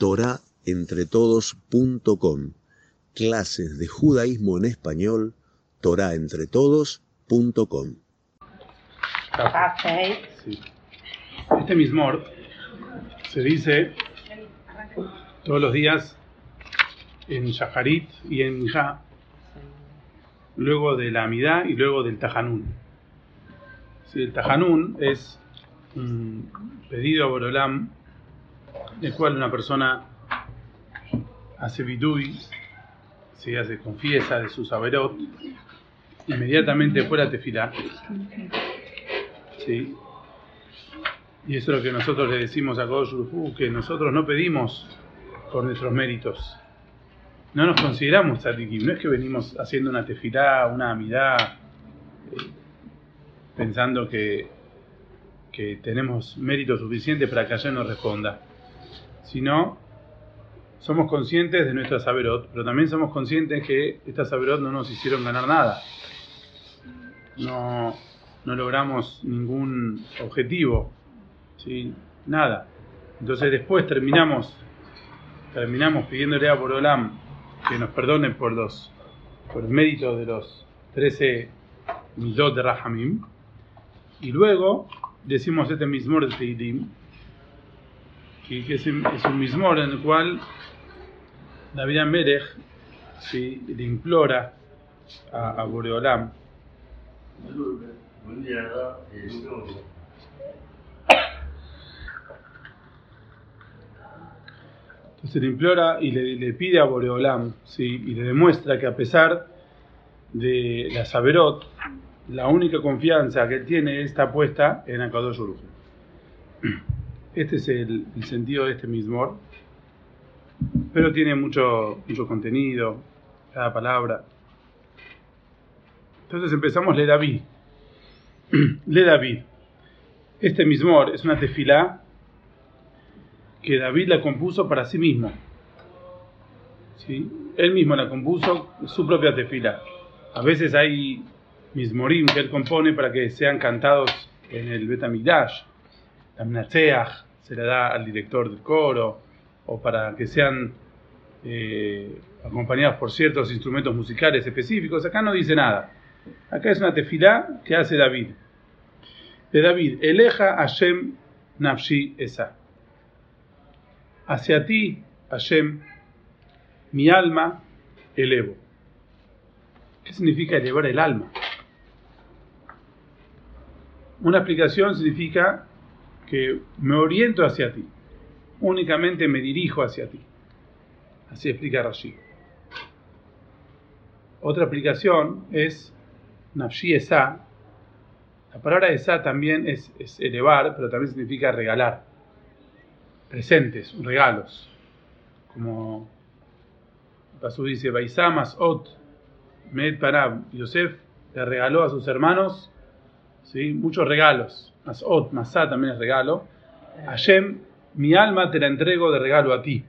torahentretodos.com. Clases de judaísmo en español, torahentretodos.com. Sí. Este mismor se dice todos los días en Shaharit y en Ja, luego de la Amidá y luego del Tajanún. Sí, el Tajanún es un pedido a Borolam, el cual una persona hace bidui, se hace confiesa de su saberot, inmediatamente fuera tefilá. ¿sí? Y eso es lo que nosotros le decimos a Kosh que nosotros no pedimos por nuestros méritos. No nos consideramos tzadikim, no es que venimos haciendo una tefilá, una amidad, eh, pensando que, que tenemos mérito suficiente para que allá nos responda, sino somos conscientes de nuestra saberot, pero también somos conscientes que estas saberot no nos hicieron ganar nada. No, no logramos ningún objetivo, ¿sí? nada. Entonces después terminamos, terminamos pidiéndole a Borolam que nos perdone por los, por el mérito de los 13 midot de Rahamim. Y luego decimos este mismor de que, es, un mismor en el cual David Amelech ¿sí? le implora a, a Boreolam entonces le implora y le, pide a Boreolam, ¿sí? y le demuestra que a pesar de la Saberot, la única confianza que él tiene está puesta en Akadosh Uru. Este es el, sentido de este mismor, pero tiene mucho, mucho contenido, cada palabra. Entonces empezamos Le David. Le David. Este mismor es una tefilá que David la compuso para sí mismo. ¿Sí? Él mismo la compuso su propia tefila. A veces hay mismorim que él compone para que sean cantados en el Betamidash. La se le da al director del coro, o para que sean eh, acompañados por ciertos instrumentos musicales específicos. Acá no dice nada. Acá es una tefilá que hace David. De David, Eleja Hashem Nafshi Esa hacia ti, Hashem, mi alma elevo. ¿Qué significa elevar el alma? Una explicación significa que me oriento hacia ti, únicamente me dirijo hacia ti. Así explica Rashi. Otra explicación es Nafshi Esa. La palabra Esa también es, es elevar, pero también significa regalar presentes, regalos. Como Pasú dice, Baisamas Ot, Med Parab, Yosef le regaló a sus hermanos ¿sí? muchos regalos. Mas Ot, Masá también es regalo. Hashem, mi alma te la entrego de regalo a ti.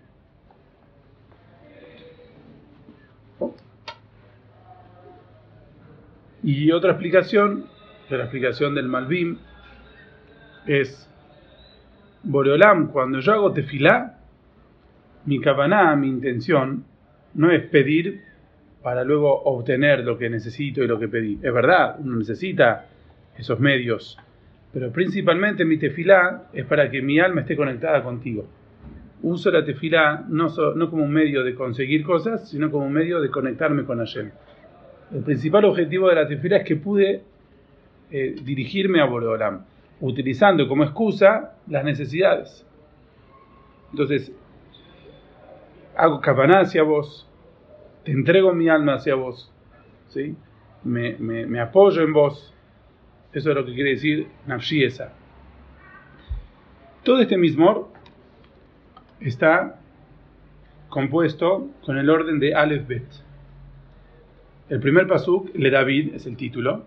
Y otra explicación, la explicación del Malvim, es Boreolam, cuando yo hago tefilá, mi kavaná, mi intención, no es pedir para luego obtener lo que necesito y lo que pedí. Es verdad, uno necesita esos medios, pero principalmente mi tefilá es para que mi alma esté conectada contigo. Uso la tefilá no, no como un medio de conseguir cosas, sino como un medio de conectarme con Hashem. El principal objetivo de la tefilá es que pude eh, dirigirme a Boreolam utilizando como excusa las necesidades. Entonces, hago capaná hacia vos, te entrego mi alma hacia vos, ¿sí? me, apoyo en vos. Eso es lo que quiere decir Nafshiesa. Todo este mismor está compuesto con el orden de Aleph Bet. El primer pasuk, Le David, es el título.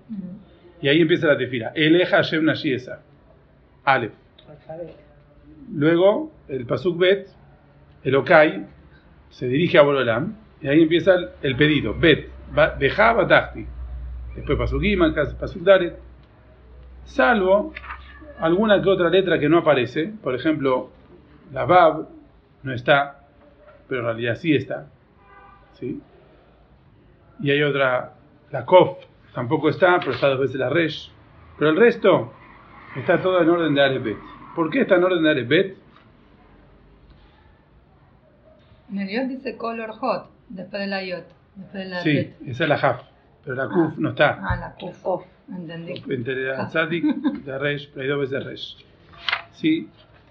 Y ahí empieza la tefila. Eleja Hashem Nashiesa. Aleph. Luego, el Pasuk Bet, el Okai, se dirige a Borolam. Y ahí empieza el, pedido. Bet. Beja Batachti. Después Pasuk Iman, Pasuk Daret. Salvo alguna que otra letra que no aparece. Por ejemplo, la Bab, no está, pero en realidad sí está. ¿sí? Y hay otra, la Kof, tampoco está, pero está dos veces la Resh. Pero el resto está todo en orden de Alepet. ¿Por qué está en orden de Alepet? En el Yot dice color hot, después de la Yot. Después de la Sí, Bet. esa es la Haf, pero la Kuf no está. Ah, la Kuf. Entendí. entre la Tzadik, la Resh, hay dos veces Resh. Sí,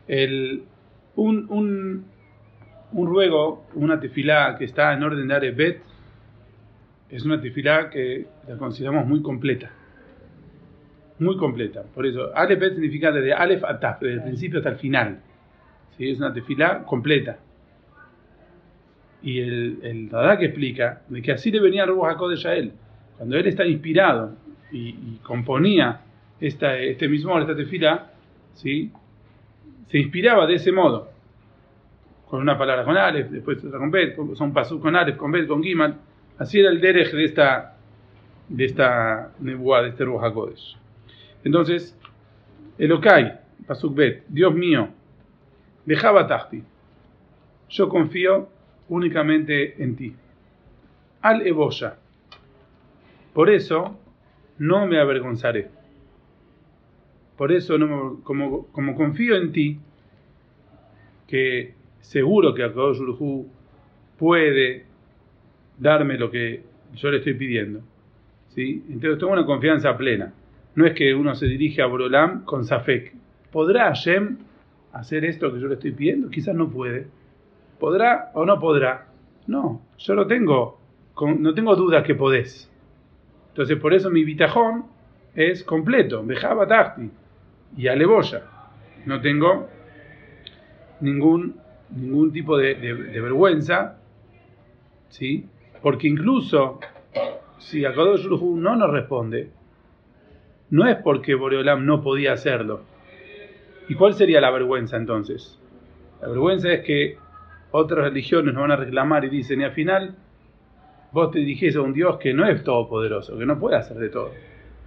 el, un, un, un ruego, una tefilá que está en orden de Arebet, es una tefilá que la consideramos muy completa. Muy completa. Por eso, Arebet significa desde Aleph a Taf, desde el principio hasta el final. Sí, es una tefilá completa. Y el, el Radak explica de que así le venía Ruach a él. Cuando él está inspirado y, y componía esta, este mismo, esta tefilá, ¿sí? se inspiraba de ese modo. Con una palabra con Aleph, después otra con Bet, son pasú con Aleph, con Bet, con Gimal. Así era el derech de esta, de esta nebuá, de este Ruach HaKodesh. Entonces, Elokai, pasuk Bet, Dios mío, dejaba Tahti. Yo confío únicamente en ti. Al Eboya. Por eso no me avergonzaré. Por eso, no me- como, confío en ti, que seguro que Akadosh Hu puede darme lo que yo le estoy pidiendo. ¿sí? Entonces tengo una confianza plena. No es que uno se dirige a Borolam con Safek. ¿Podrá Hashem hacer esto que yo le estoy pidiendo? Quizás no puede. ¿Podrá o no podrá? No, yo no tengo, no tengo dudas que podés. Entonces por eso mi bitajón es completo. Bejaba Tahti y Aleboya. No tengo ningún, ningún tipo de, vergüenza, ¿sí? Porque incluso si Akadosh Baruj Hu no nos responde, no es porque Boreolam no podía hacerlo. ¿Y cuál sería la vergüenza entonces? La vergüenza es que otras religiones nos van a reclamar y dicen, y al final vos te dirigís a un Dios que no es todopoderoso, que no puede hacer de todo.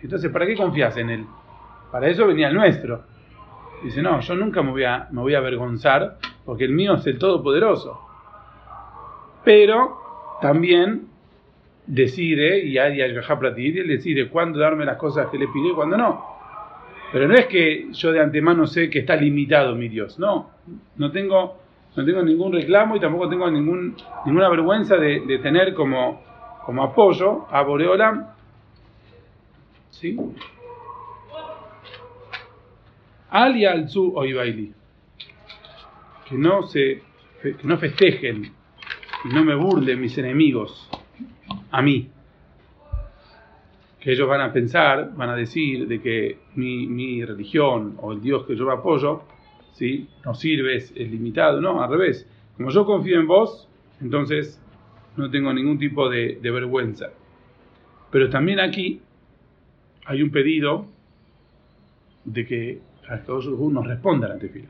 Entonces, ¿para qué confías en Él? Para eso venía el nuestro. Dice, no, yo nunca me voy a, me voy a avergonzar porque el mío es el todopoderoso. Pero también decide, y hay Pratir, él decide cuándo darme las cosas que le pide y cuándo no. Pero no es que yo de antemano sé que está limitado mi Dios, no. No tengo, no tengo ningún reclamo y tampoco tengo ningún, ninguna vergüenza de, tener como, como apoyo a Boreolam. ¿Sí? Ali alzu oibaili. Que no se que no festejen y no me burlen mis enemigos a mí. Que ellos van a pensar, van a decir de que mi, mi religión o el Dios que yo apoyo, ¿sí? no sirve, es, limitado. No, al revés. Como yo confío en vos, entonces no tengo ningún tipo de, vergüenza. Pero también aquí hay un pedido de que Akadosh Baruj Hu nos responda a la tefila.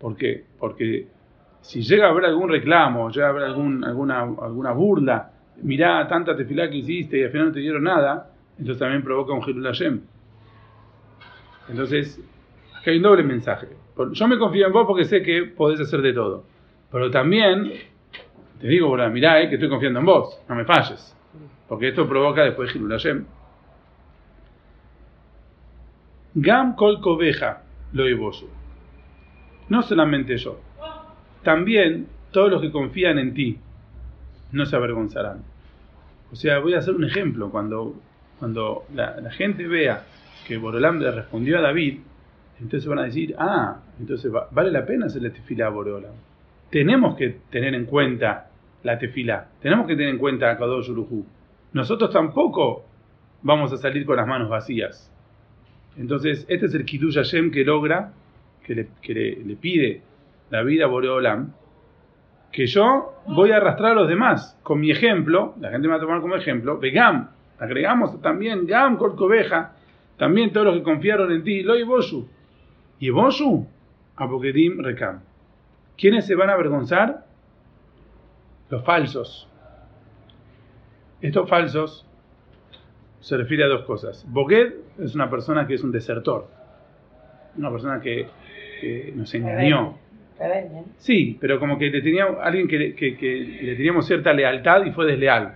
¿Por qué? Porque si llega a haber algún reclamo, llega a haber alguna, alguna burla, mirá tanta tefilá que hiciste y al final no te dieron nada, entonces también provoca un Hilul Hashem. Entonces, acá hay un doble mensaje. Yo me confío en vos porque sé que podés hacer de todo. Pero también te digo, bueno, mirá, eh, que estoy confiando en vos, no me falles. Porque esto provoca después Hilul Hashem. Gam kol cobeja lo. No solamente yo, también todos los que confían en ti no se avergonzarán. O sea, voy a hacer un ejemplo. Cuando, cuando la, gente vea que Borolam le respondió a David, entonces van a decir, ah, entonces va- vale la pena hacer la tefilá a Borolam. Tenemos que tener en cuenta la tefilá, tenemos que tener en cuenta a Kadosh Urujú. Nosotros tampoco vamos a salir con las manos vacías. Entonces, este es el Kiddush Hashem que logra, que le, que le- le pide David a Boreolam, que yo voy a arrastrar a los demás con mi ejemplo, la gente me va a tomar como ejemplo, de Gam, agregamos también Gam Colcoveja, también todos los que confiaron en ti, lo y Boshu, y Boshu, Apokedim Rekam. ¿Quiénes se van a avergonzar? Los falsos. Estos falsos se refiere a dos cosas. Boged es una persona que es un desertor, una persona que, que nos engañó, Rebelde. ¿no? Sí, pero como que le tenía alguien que, le- que- que le teníamos cierta lealtad y fue desleal.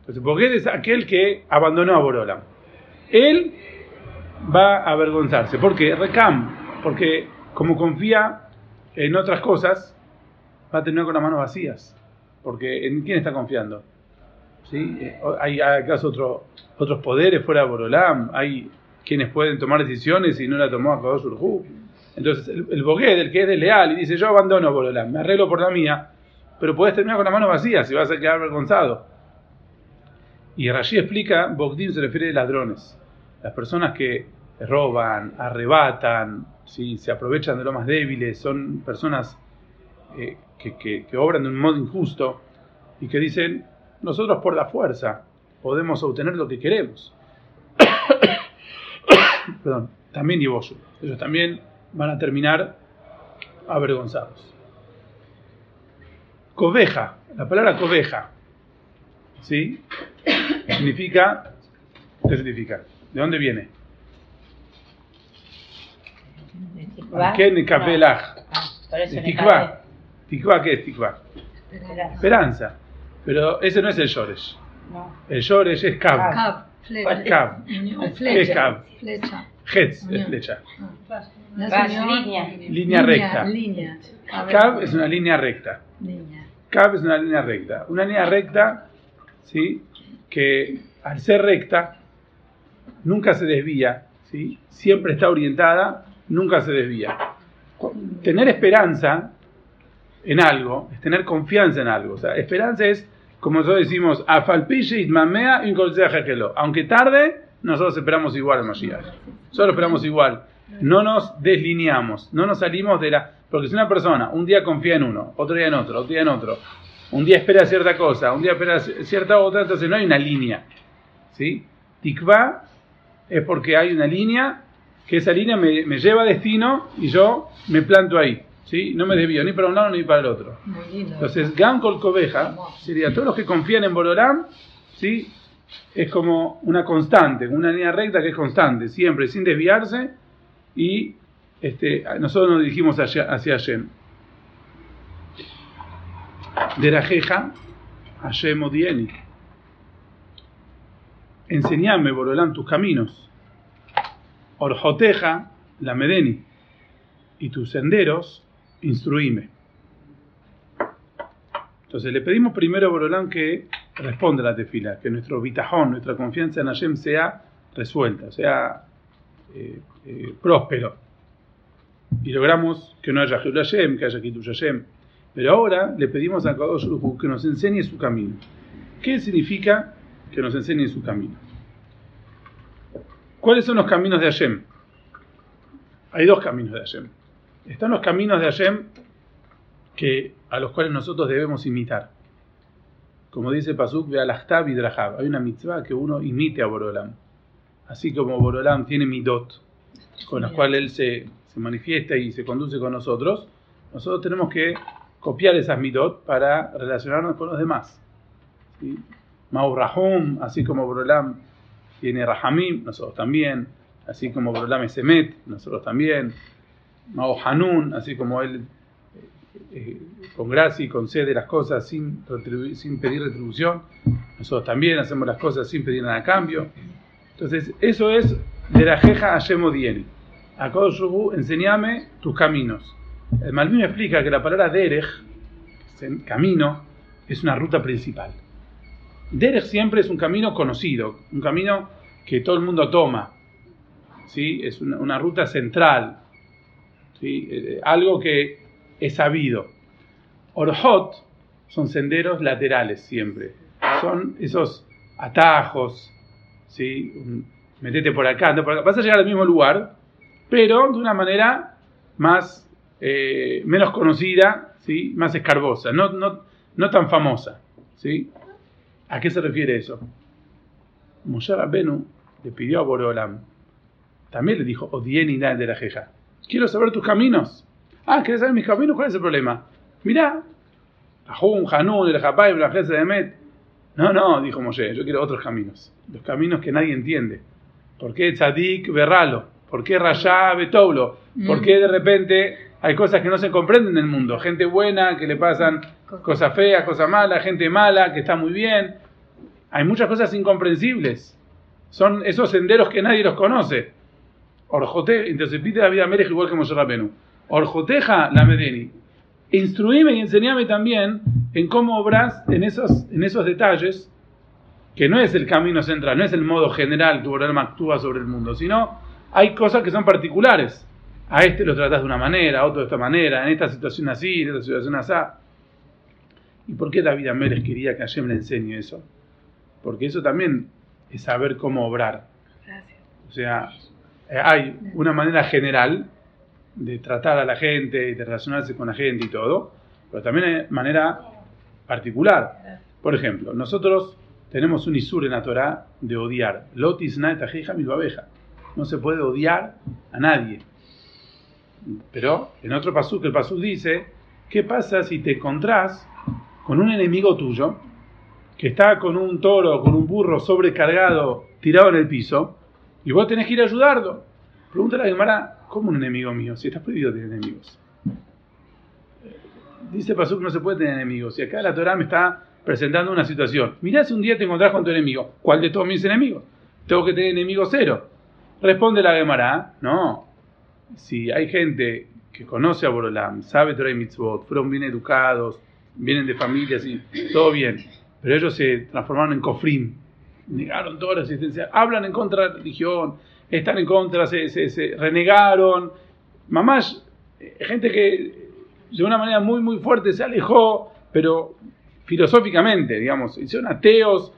Entonces, Boged es aquel que abandonó a Borolam. Él va a avergonzarse. ¿Por qué? Recam. Porque como confía en otras cosas, va a terminar con las manos vacías. Porque ¿en quién está confiando? ¿Sí? Eh, Hay acaso otro- otros poderes fuera de Borolam. Hay quienes pueden tomar decisiones y no la tomó a Kadosh Urjú. Entonces, el, el Bogued, el que es desleal, y dice: Yo abandono Borolam, me arreglo por la mía, pero puedes terminar con las manos vacías y vas a quedar avergonzado. Y Rashi explica: Bogdim se refiere a ladrones, las personas que roban, arrebatan, ¿sí? se aprovechan de los más débiles, son personas eh, que, que- que obran de un modo injusto y que dicen: Nosotros por la fuerza podemos obtener lo que queremos. Perdón, también Yevoshu. Ellos también van a terminar avergonzados. Coveja, la palabra coveja, ¿sí? Significa, ¿qué significa? ¿De dónde viene? Nekapel. Tikvah. Tikvah, ¿qué es Tikvah? Esperanza. Esperanza. Pero ese no es el Yoresh. No. El Yoresh es Kab. Cab. Unión, ¿Qué es flecha. Cab? Flecha. Hetz es flecha. Ah. No es Vas, unión, línea. Línea recta. Línea. Es una línea recta. Línea. Cab es una línea recta. Una línea recta, ¿sí? Que al ser recta, nunca se desvía, ¿sí? Siempre está orientada, nunca se desvía. Tener esperanza en algo es tener confianza en algo. Esperanza es, como nosotros decimos, kelo. Aunque tarde, nosotros esperamos igual al Mashiach. Solo esperamos igual. No nos deslineamos, no nos salimos de la... Porque si una persona un día confía en uno, otro día en otro, otro día en otro, un día espera cierta cosa, un día espera cierta otra, entonces no hay una línea. ¿Sí? Tikva es porque hay una línea, que esa línea me, me lleva a destino y yo me planto ahí. ¿Sí? No me desvío ni para un lado ni para el otro. Muy lindo. Entonces, Koveja sería todos los que confían en Borolam, ¿sí? Es como una constante, una línea recta que es constante, siempre, sin desviarse, y este, nosotros nos dirigimos hacia, hacia Hashem. De la jeja, Hashem Odieni. Enseñame, Borolam, tus caminos. Orjoteja, la Medeni. Y tus senderos, instruíme. Entonces le pedimos primero a Borolán que responda a la tefila, que nuestro vitajón, nuestra confianza en Hashem sea resuelta, sea eh, eh, próspero. Y logramos que no haya Hashem, que haya Kitush Hashem. Pero ahora le pedimos a Kadosh que nos enseñe su camino. ¿Qué significa que nos enseñe su camino? ¿Cuáles son los caminos de Hashem? Hay dos caminos de Hashem. Están los caminos de Hashem que, a los cuales nosotros debemos imitar. Como dice Pasuk, al y. Hay una mitzvah que uno imite a Borolam. Así como Borolam tiene midot, con las cuales él se, se manifiesta y se conduce con nosotros, nosotros tenemos que copiar esas midot para relacionarnos con los demás. ¿Sí? Mau Rahum, así como Borolam tiene Rahamim, nosotros también. Así como Borolam es Emet, nosotros también. Mao Hanun, así como él eh, eh, con gracia y concede las cosas sin, sin pedir retribución, nosotros también hacemos las cosas sin pedir nada a cambio. Entonces, eso es de la jeja Hashem Odieni. A Kodesh Rubu, enseñame tus caminos. El Malvin explica que la palabra Derech, camino, es una ruta principal. Derech siempre es un camino conocido, un camino que todo el mundo toma. ¿sí? Es una, ruta central, ¿sí? Eh, algo que es sabido. Orhot son senderos laterales siempre. Son esos atajos, ¿sí? Metete por acá, anda por acá. Vas a llegar al mismo lugar, pero de una manera más, eh, menos conocida, ¿sí? más escarbosa, no, no, no tan famosa. ¿sí? ¿A qué se refiere eso? Moshe Rabbenu le pidió a Borolam, también le dijo, Odien y de la jeja, quiero saber tus caminos. Ah, ¿quieres saber mis caminos? ¿Cuál es el problema? Mirá, Ahun, Hanun, el Japay, la Jesa de Met. No, no, dijo Moshe, yo quiero otros caminos, los caminos que nadie entiende. ¿Por qué Tzadik Berralo? ¿Por qué Rayá Betoulo? ¿Por Mm. qué de repente hay cosas que no se comprenden en el mundo. Gente buena, que le pasan cosas feas, cosas malas, gente mala, que está muy bien. Hay muchas cosas incomprensibles. Son esos senderos que nadie los conoce. Orjote, entonces pide la vida Merech igual que Moshe Rabenu. Orjoteja la Medeni. Instruíme y enseñame también en cómo obras en esos, en esos detalles, que no es el camino central, no es el modo general que Borolama actúa sobre el mundo, sino hay cosas que son particulares. A este lo tratas de una manera, a otro de esta manera, en esta situación así, en esta situación así. ¿Y por qué David Amérez quería que Hashem le enseñe eso? Porque eso también es saber cómo obrar. Gracias. O sea, eh, hay una manera general de tratar a la gente y de relacionarse con la gente y todo, pero también hay manera particular. Por ejemplo, nosotros tenemos un isur en la Torah de odiar. Lotis milbabeja. No se puede odiar a nadie. Pero en otro pasuk, el pasuk dice, ¿qué pasa si te encontrás con un enemigo tuyo que está con un toro, con un burro sobrecargado, tirado en el piso, y vos tenés que ir a ayudarlo? Pregúntale a Gemara, ¿cómo un enemigo mío? Si estás prohibido tener enemigos. Dice Pasuk no se puede tener enemigos. Y acá la Torah me está presentando una situación. Mirá si un día te encontrás con tu enemigo. ¿Cuál de todos mis enemigos? Tengo que tener enemigo cero. Responde la Gemara, no. Si hay gente que conoce a Borolam, sabe Torah y Mitzvot, fueron bien educados, vienen de familias y todo bien, pero ellos se transformaron en cofrim, negaron toda la existencia, hablan en contra de la religión, están en contra, se, se- se renegaron. Mamás, eh, gente que de una manera muy, muy fuerte se alejó, pero filosóficamente, digamos, hicieron ateos,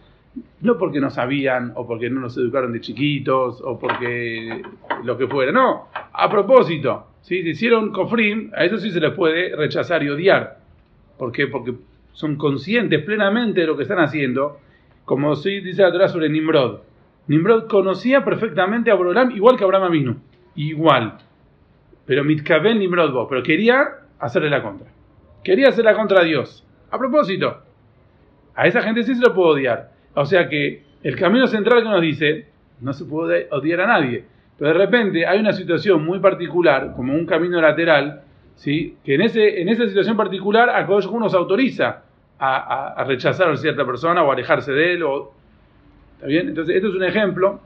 no porque no sabían, o porque no los educaron de chiquitos, o porque lo que fuera, no, a propósito, ¿sí? se hicieron cofrim, a eso sí se les puede rechazar y odiar. ¿Por qué? Porque son conscientes plenamente de lo que están haciendo, como sí dice la Torah sobre Nimrod. Nimrod conocía perfectamente a Borolam igual que Abraham vino, igual. Pero Mitkaben Nimrod vos, pero quería hacerle la contra. Quería hacer la contra Dios. A propósito. A esa gente sí se lo puede odiar. O sea que el camino central que nos dice, no se puede odiar a nadie. Pero de repente hay una situación muy particular, como un camino lateral, ¿sí? que en, ese, en esa situación particular a Kodesh Hu nos autoriza a, a- a rechazar a cierta persona o alejarse de él. O, ¿Está bien? Entonces, esto es un ejemplo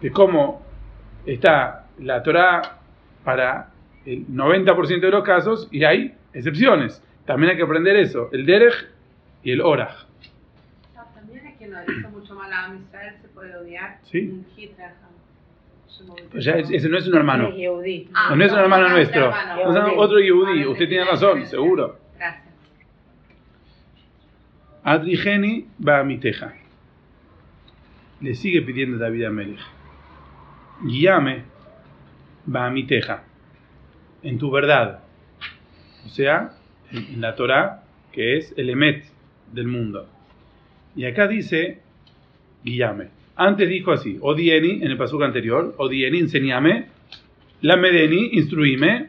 de cómo está la Torah para el 90% de los casos y hay excepciones. También hay que aprender eso, el Derech y el Orach. No, también es que nos hizo mucho mal a Israel, se puede odiar. Sí. Ese no es un hermano. Es. Ah, no es un hermano no, nuestro. hermano. Otro Yehudí. Usted tiene razón, seguro. Gracias. Adrigeni va a mi teja. Le sigue pidiendo David a Melech. Guíame va a mi teja. En tu verdad. O sea, en, en la Torah, que es el Emet del mundo. Y acá dice, guíame. Antes dijo así, Odieni, en el pasuk anterior, Odieni, enseñame. La Medeni, instruíme.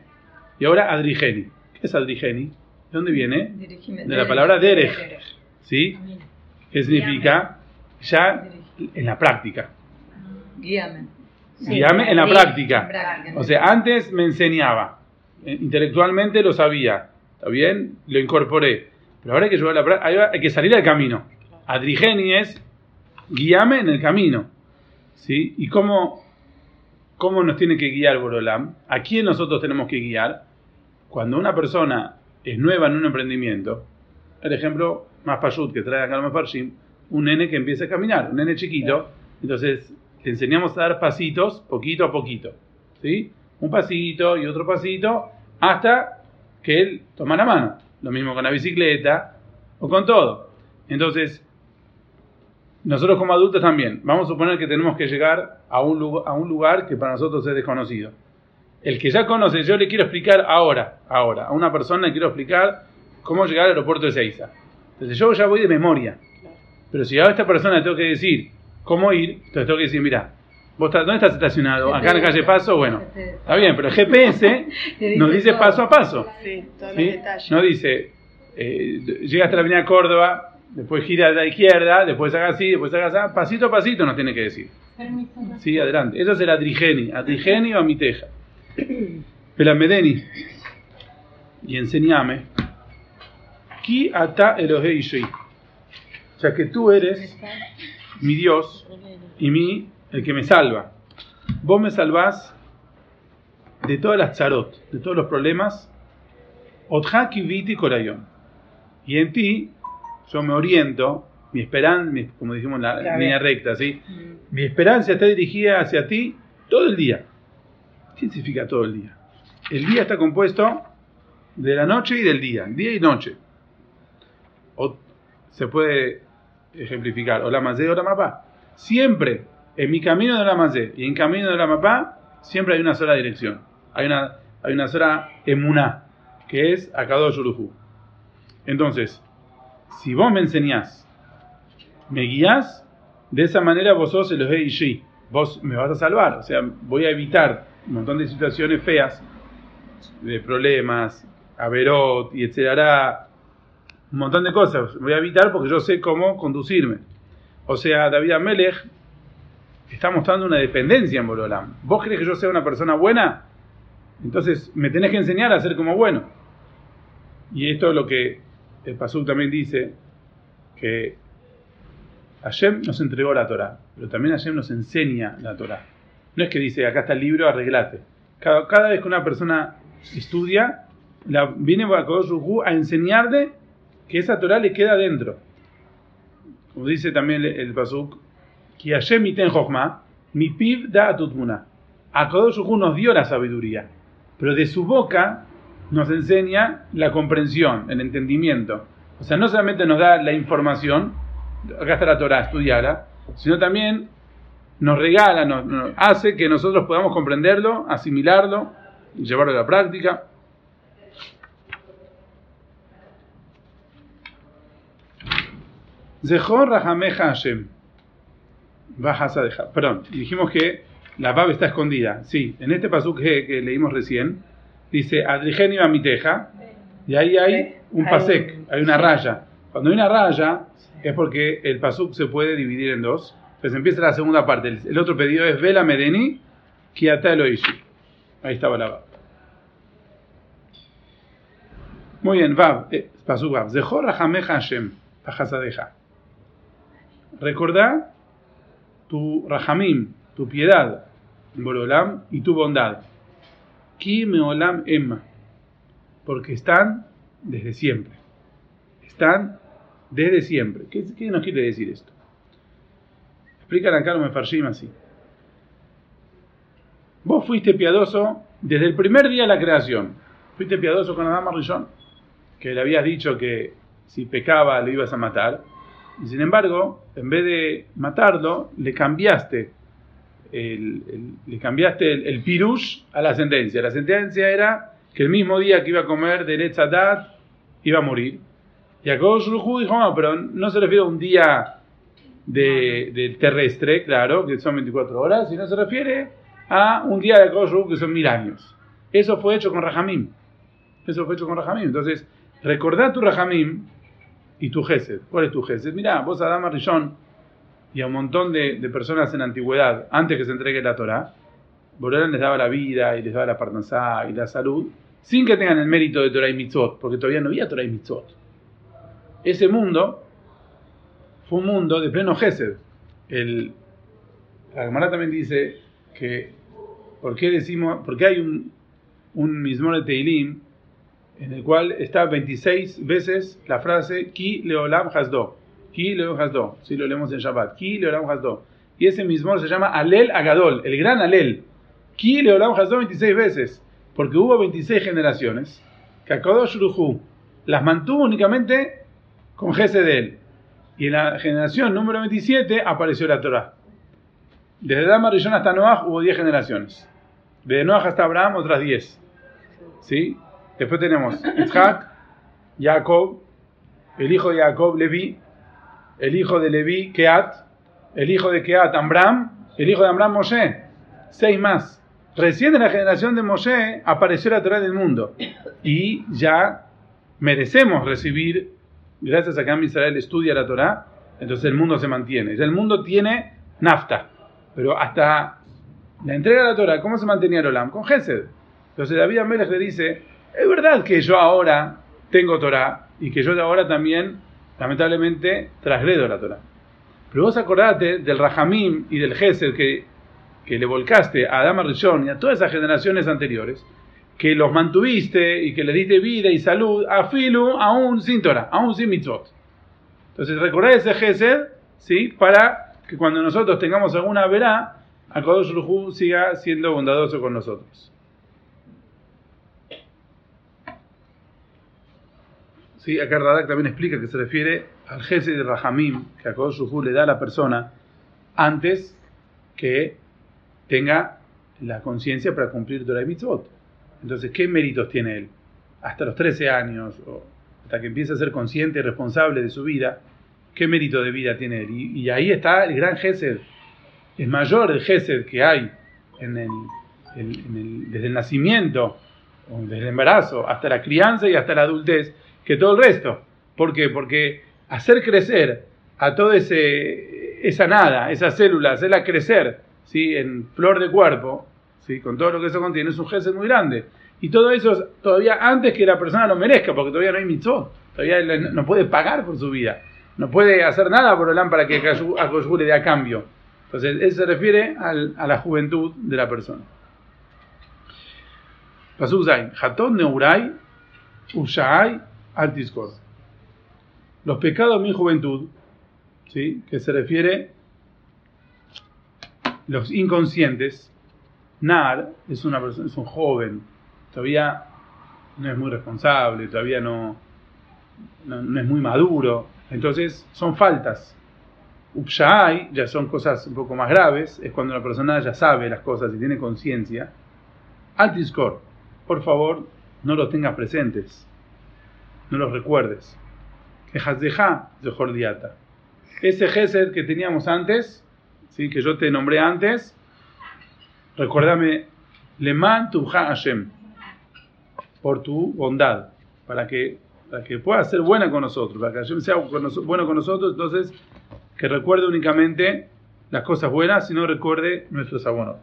Y ahora Adrigeni. ¿Qué es Adrigeni? ¿De dónde viene? Dirigime. De la palabra derech. ¿Sí? ¿Qué significa? Ya en la práctica. Guíame. Sí, Guíame en la sí, práctica. práctica. O sea, antes me enseñaba. Eh, Intelectualmente lo sabía. ¿Está bien? Lo incorporé. Pero ahora hay que llevar la. Hay que salir al camino. Adrigeni es guíame en el camino. ¿Sí? ¿Y cómo, cómo nos tiene que guiar Borolam? ¿A quién nosotros tenemos que guiar? Cuando una persona es nueva en un emprendimiento, el ejemplo más payut que trae acá el Mefarshim, un nene que empieza a caminar, un nene chiquito, entonces le enseñamos a dar pasitos poquito a poquito, ¿sí? Un pasito y otro pasito hasta que él toma la mano. Lo mismo con la bicicleta o con todo. Entonces, nosotros como adultos también, vamos a suponer que tenemos que llegar a un, lugar, a un lugar que para nosotros es desconocido. El que ya conoce, yo le quiero explicar ahora, ahora, a una persona le quiero explicar cómo llegar al aeropuerto de Seiza. Entonces yo ya voy de memoria. Pero si a esta persona le tengo que decir cómo ir, entonces tengo que decir, mira, ¿vos estás- ¿dónde estás estacionado? Acá en la calle Paso, bueno, está bien, pero el GPS nos dice paso a paso. Sí, todos ¿sí? los detalles. No dice, eh, llega hasta la avenida Córdoba, después gira a la izquierda, después haga así, después haga así, pasito a pasito nos tiene que decir. Sí, adelante. Eso es el Adrigeni. Adrigeni o Amiteja. Pero Medeni. y enséñame. Ki ata Elohei Ishei. O sea que tú eres mi Dios y mi, el que me salva. Vos me salvás de todas las charot, de todos los problemas. Otja kiviti korayón. Y en ti yo me oriento, mi esperanza, mi- como dijimos en la línea recta, ¿sí? Mi esperanza está dirigida hacia ti todo el día. ¿Qué significa todo el día? El día está compuesto de la noche y del día, día y noche. O se puede ejemplificar, o la mazé o la mapá. Siempre en mi camino de la mazé y en camino de la mapá, siempre hay una sola dirección. Hay una, hay una sola emuná, que es Akadosh Urujú. Entonces, si vos me enseñás, me guías, de esa manera vos sos el Ishi. Vos me vas a salvar. O sea, voy a evitar un montón de situaciones feas, de problemas, averot y etcétera. Un montón de cosas. Voy a evitar porque yo sé cómo conducirme. O sea, David Amelech está mostrando una dependencia en Borolam. ¿Vos crees que yo sea una persona buena? Entonces me tenés que enseñar a ser como bueno. Y esto es lo que el Pasuk también dice, que Hashem nos entregó la Torah, pero también Hashem nos enseña la Torah. No es que dice, acá está el libro, arreglate. Cada, cada vez que una persona estudia, la, viene Bakodosh a enseñarle que esa Torah le queda dentro. Como dice también el, el Pasuk, que Hashem iten Jochma, mi piv da atutmuna. Akadosh nos dio la sabiduría, pero de su boca nos enseña la comprensión, el entendimiento. O sea, no solamente nos da la información, acá está la Torah, estudiarla, sino también nos regala, nos, nos hace que nosotros podamos comprenderlo, asimilarlo llevarlo a la práctica. Zehor Hashem. Perdón, dijimos que la Bab está escondida. Sí, en este pasuk que leímos recién, dice Adrigeni Miteja, y ahí hay un pasek, hay una raya. Cuando hay una raya, es porque el pasuk se puede dividir en dos. Entonces empieza la segunda parte. El, otro pedido es Vela Medeni, Kiata Eloishi. Ahí estaba la Bab. Muy bien, Vav, eh, pasuk Vav. Zehor Rahameja Hashem, Bajasadeja. Recordá tu Rahamim, tu piedad, Borolam, y tu bondad. Ki meolam emma. Porque están desde siempre. Están desde siempre. ¿Qué, nos quiere decir esto? Explican acá los mefarshim así. Vos fuiste piadoso desde el primer día de la creación. Fuiste piadoso con Adán Rishon, que le habías dicho que si pecaba lo ibas a matar. Y sin embargo, en vez de matarlo, le cambiaste el, el- le cambiaste el, el pirush a la sentencia. La sentencia era que el mismo día que iba a comer del Etzadat iba a morir. Y Akadosh Baruj Hu dijo, no, pero no se refiere a un día de, de terrestre, claro, que son 24 horas, sino se refiere a un día de Hu que son mil años. Eso fue hecho con Rahamim. Eso fue hecho con Rahamim. Entonces, recordá tu Rahamim y tu Gesed. ¿Cuál es tu Gesed? Mirá, vos Adama Rishon y a un montón de, personas en antigüedad, antes que se entregue la Torah, Borolán les daba la vida y les daba la parnasá y la salud, sin que tengan el mérito de Torah y Mitzvot, porque todavía no había Torah y Mitzvot. Ese mundo fue un mundo de pleno Gesed. El, la también dice que, ¿por qué decimos, por qué hay un, un Mizmor de Teilim en el cual está 26 veces la frase Ki Leolam Hasdo? Ki Leolam Hasdo, si lo leemos en Shabbat, Ki Leolam Hasdo. Y ese Mizmor se llama Alel Agadol, el gran Alel. Ki Leolam Hasdo 26 veces, porque hubo 26 generaciones que Akadosh las mantuvo únicamente con Gesed de él. Y en la generación número 27 apareció la Torah. Desde Adam Rishon hasta Noah hubo 10 generaciones. Desde Noah hasta Abraham otras 10. ¿Sí? Después tenemos Isaac, Jacob, el hijo de Jacob, Levi, el hijo de Levi, Keat, el hijo de Keat, Amram, el hijo de Amram, Moshe. Seis más. Recién en la generación de Moshe apareció la Torah del mundo. Y ya merecemos recibir, gracias a que Israel estudia la Torah, entonces el mundo se mantiene. El mundo tiene nafta. Pero hasta la entrega de la Torah, ¿cómo se mantenía el Olam? Con Gesed. Entonces David Amelech le dice, es verdad que yo ahora tengo Torah y que yo ahora también, lamentablemente, transgredo la Torah. Pero vos acordate del Rahamim y del Gesed que, que le volcaste a Adama Rishon y a todas esas generaciones anteriores, que los mantuviste y que le diste vida y salud a Filu aún sin Torah, aún sin mitzvot. Entonces recordad ese Gesed, ¿sí? Para que cuando nosotros tengamos alguna verá, Akadosh Ruhu siga siendo bondadoso con nosotros. Sí, acá Radak también explica que se refiere al jefe de Rahamim que Akadosh Ruhu le da a la persona antes que tenga la conciencia para cumplir Torah y Mitzvot. Entonces, ¿qué méritos tiene él? Hasta los 13 años, o hasta que empiece a ser consciente y responsable de su vida, ¿qué mérito de vida tiene él? Y, ahí está el gran Gesed. Es mayor el que hay el, el- el- desde el nacimiento, o desde el embarazo, hasta la crianza y hasta la adultez, que todo el resto. ¿Por qué? Porque hacer crecer a toda esa nada, esa célula, hacerla crecer ¿sí? en flor de cuerpo, ¿sí? con todo lo que eso contiene, es un Gesed muy grande. Y todo eso es todavía antes que la persona lo merezca, porque todavía no hay mitzvot, todavía él no puede pagar por su vida, no puede hacer nada por el para que Akoshu le dé a cambio. Entonces, eso se refiere a la juventud de la persona. Pasuk Haton Neurai, Ushaai, Altiskor. Los pecados de mi juventud, ¿sí? que se refiere los inconscientes. Nar es, una persona, es un joven, todavía no es muy responsable, todavía no, no, es muy maduro. Entonces son faltas. Upshai ya son cosas un poco más graves, es cuando la persona ya sabe las cosas y tiene conciencia. Altiskor, por favor, no los tengas presentes, no los recuerdes. Ejazdeja de Jordiata. Ese Gesed que teníamos antes, ¿sí? que yo te nombré antes, recuérdame, Leman Tubha Hashem, por tu bondad, para que, para que pueda ser buena con nosotros, para que Hashem sea con nos- bueno con nosotros, entonces que recuerde únicamente las cosas buenas y no recuerde nuestros abonos.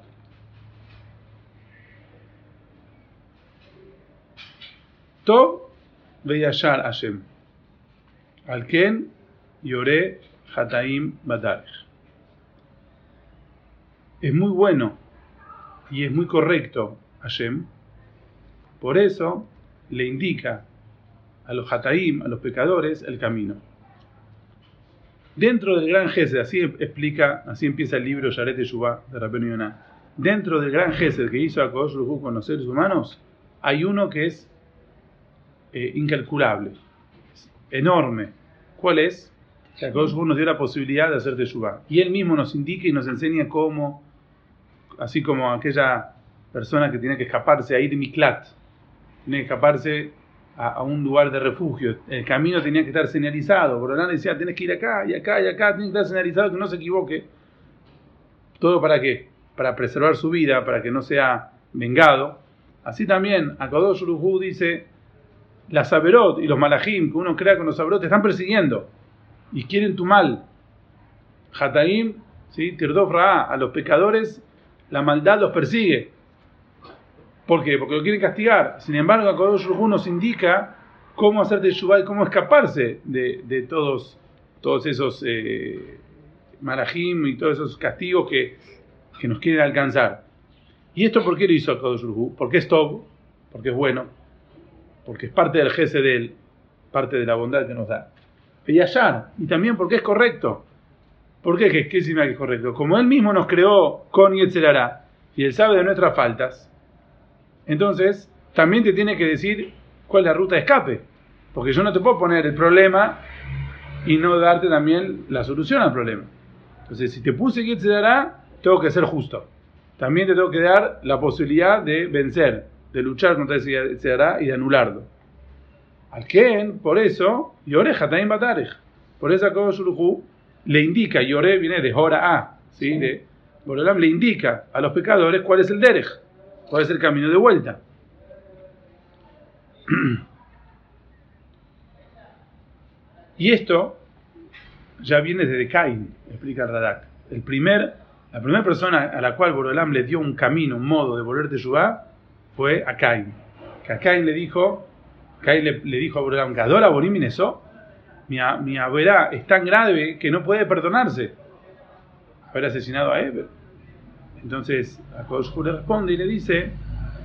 Tov Veyashar Hashem. Alken Yore Hataim Batarech. Es muy bueno y es muy correcto Hashem. Por eso le indica a los Hataim, a los pecadores, el camino. Dentro del gran Gesed, así explica, así empieza el libro Yaret Yubá de Rabbeinu Yonah. Dentro del gran Gesed que hizo a Rujú con los seres humanos, hay uno que es eh, incalculable, enorme. ¿Cuál es? Que nos dio la posibilidad de hacer Teshuvah. Y él mismo nos indica y nos enseña cómo, así como aquella persona que tiene que escaparse a ir Miklat, tiene que escaparse a, a un lugar de refugio. El camino tenía que estar señalizado. Borolán decía, tienes que ir acá y acá y acá, tiene que estar señalizado, que no se equivoque. ¿Todo para qué? Para preservar su vida, para que no sea vengado. Así también, Akadosh Urujú dice, la Saberot y los Malachim, que uno crea con los Saberot, te están persiguiendo y quieren tu mal. Hataim, ¿sí? Tirdof Ra'a, a los pecadores, la maldad los persigue. ¿Por qué? Porque lo quieren castigar. Sin embargo, Akadosh Rujú nos indica cómo hacer Teshuvah y cómo escaparse de, de todos, todos esos eh, malajim y todos esos castigos que, nos quieren alcanzar. ¿Y esto por qué lo hizo Akadosh Rujú? Porque es Tob, porque es bueno, porque es parte del jefe de él, parte de la bondad que nos da. Y Ayar, y también porque es correcto. ¿Por qué? ¿Qué, qué significa que es correcto? Como él mismo nos creó con Yetzerará, y él sabe de nuestras faltas, entonces también te tiene que decir cuál es la ruta de escape. Porque yo no te puedo poner el problema y no darte también la solución al problema. Entonces, si te puse Yetzerará, tengo que ser justo. También te tengo que dar la posibilidad de vencer, de luchar contra ese Yetzerará y de anularlo. Al Ken, por eso, Yore Hataim Batarech. Por eso Akadosh le indica, Yore viene de Hora A, ¿sí? De, Borelam le indica a los pecadores cuál es el Derech, cuál es el camino de vuelta. Y esto ya viene desde Cain, explica Radak. El primer, la primera persona a la cual Borelam le dio un camino, un modo de volver de Yudá, fue a Cain. que a Cain le dijo, Cain le, le dijo a Borolam, Gadora Minesó, mi, mi averá es tan grave que no puede perdonarse. Haber asesinado a Eber. Entonces, a Kodesh le responde y le dice,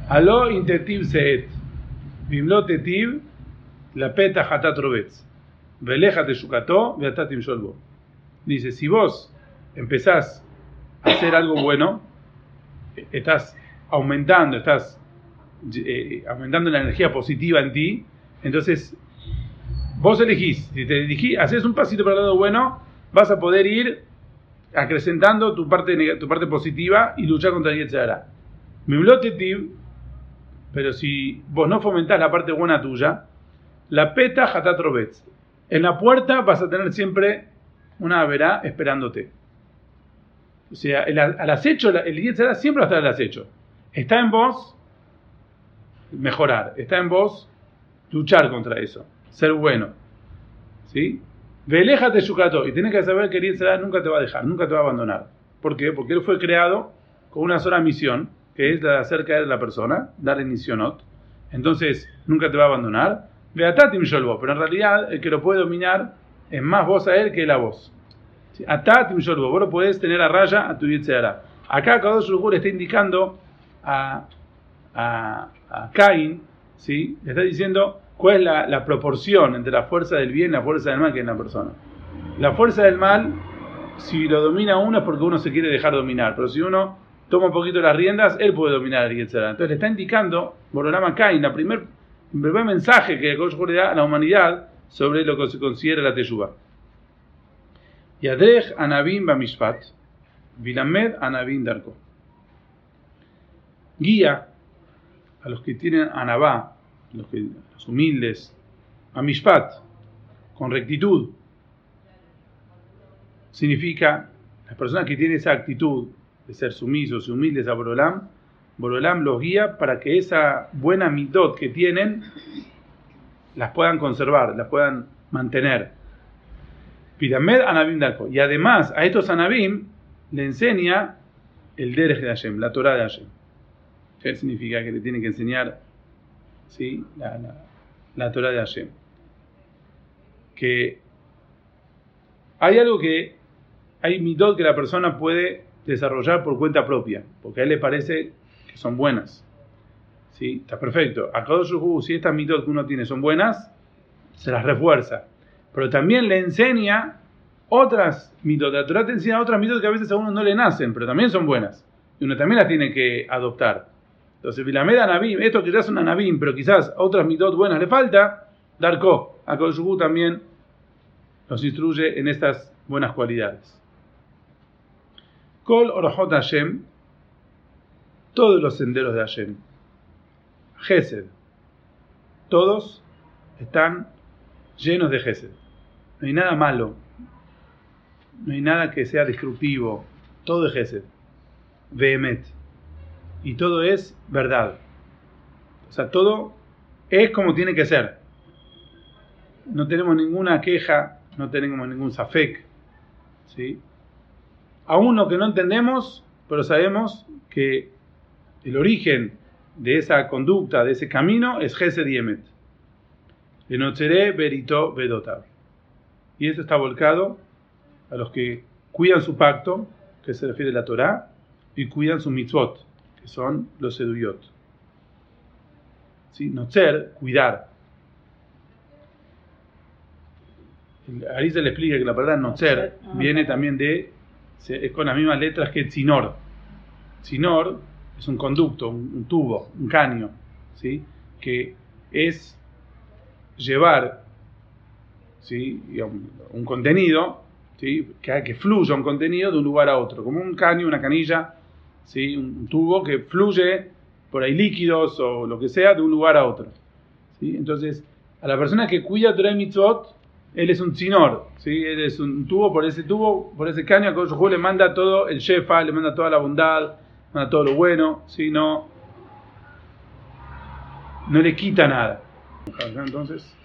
Aló intetiv seet, bimlo la peta hatat robetz, velejate shukato, beatatim sholbo. Dice, si vos empezás a hacer algo bueno, estás aumentando, estás eh, aumentando la energía positiva en ti, entonces vos elegís, si te dirigís, haces un pasito para el lado bueno, vas a poder ir acrecentando tu parte, tu parte positiva y luchar contra el Yetzirah. Pero si vos no fomentás la parte buena tuya, la peta hatat robetz. En la puerta vas a tener siempre una verá esperándote. O sea, el, al el siempre va a estar al acecho. Está en vos mejorar, está en vos luchar contra eso, ser bueno. ¿Sí? Veléjate Yukato, y tenés que saber que el nunca te va a dejar, nunca te va a abandonar. ¿Por qué? Porque él fue creado con una sola misión, que es la de hacer caer a la persona, darle nisionot. Entonces, nunca te va a abandonar. Beatatim Yolbo, pero en realidad el que lo puede dominar es más vos a él que él a vos. Yolbo, vos lo podés tener a raya a tu Yetzirah. Acá Kadosh le está indicando a, a, a ¿sí? le está diciendo cuál es la, proporción entre la fuerza del bien y la fuerza del mal que hay en la persona. La fuerza del mal, si lo domina uno es porque uno se quiere dejar dominar, pero si uno toma un poquito las riendas, él puede dominar el Yetzirah. Entonces le está indicando Borolama Cain, la primer, el primer mensaje que le da a la humanidad sobre lo que se considera la Teshuvah. Yadrech Anabim Bamishpat, Vilamed Anabim Darko. Guía a los que tienen Anabá, los, que, los humildes, a Mishpat, con rectitud. Significa, las personas que tienen esa actitud de ser sumisos y humildes a Borolam, Borolam los guía para que esa buena mitot que tienen las puedan conservar, las puedan mantener. Piramed Anabim Darko. Y además a estos Anabim le enseña el Derech de Hashem, la Torah de Hashem. ¿Qué significa? Que le tiene que enseñar ¿sí? la, la, la Torah de Hashem. Que hay algo que, hay mitot que la persona puede desarrollar por cuenta propia, porque a él le parece que son buenas. ¿Sí? Está perfecto. A Hu, si estas mitot que uno tiene son buenas, se las refuerza. Pero también le enseña otras mitot. La Torah te enseña otras mitot que a veces a uno no le nacen, pero también son buenas. Y uno también las tiene que adoptar. Entonces, Vilamed Anabim, esto quizás es un Anabim, pero quizás otras mitot buenas le falta, Darko, a Kadosh Hu también nos instruye en estas buenas cualidades. Kol Orojot Hashem, todos los senderos de Hashem. Gesed, todos están llenos de Gesed. No hay nada malo, no hay nada que sea destructivo, todo es Gesed. Vehemet, y todo es verdad. O sea, todo es como tiene que ser. No tenemos ninguna queja, no tenemos ningún safek. ¿sí? Aún lo que no entendemos, pero sabemos que el origen de esa conducta, de ese camino, es Gesed y Emet. Enocheré vedotav. Y eso está volcado a los que cuidan su pacto, que se refiere a la Torah, y cuidan su mitzvot, que son los eduyot. ¿Sí? Nocher, cuidar. Arisa le explica que la palabra nocher viene también de, es con las mismas letras que tzinor. Tzinor es un conducto, un, tubo, un caño, ¿sí? que es llevar ¿sí? un, un contenido, ¿sí? que, que fluya un contenido de un lugar a otro, como un caño, una canilla, ¿sí? un, tubo que fluye por ahí líquidos o lo que sea de un lugar a otro. ¿sí? Entonces, a la persona que cuida Torah Mitzvot, él es un tzinor, ¿sí? él es un tubo, por ese tubo, por ese caño, a le manda todo el shefa, le manda toda la bondad, manda todo lo bueno, ¿sí? no, no le quita nada. Entonces,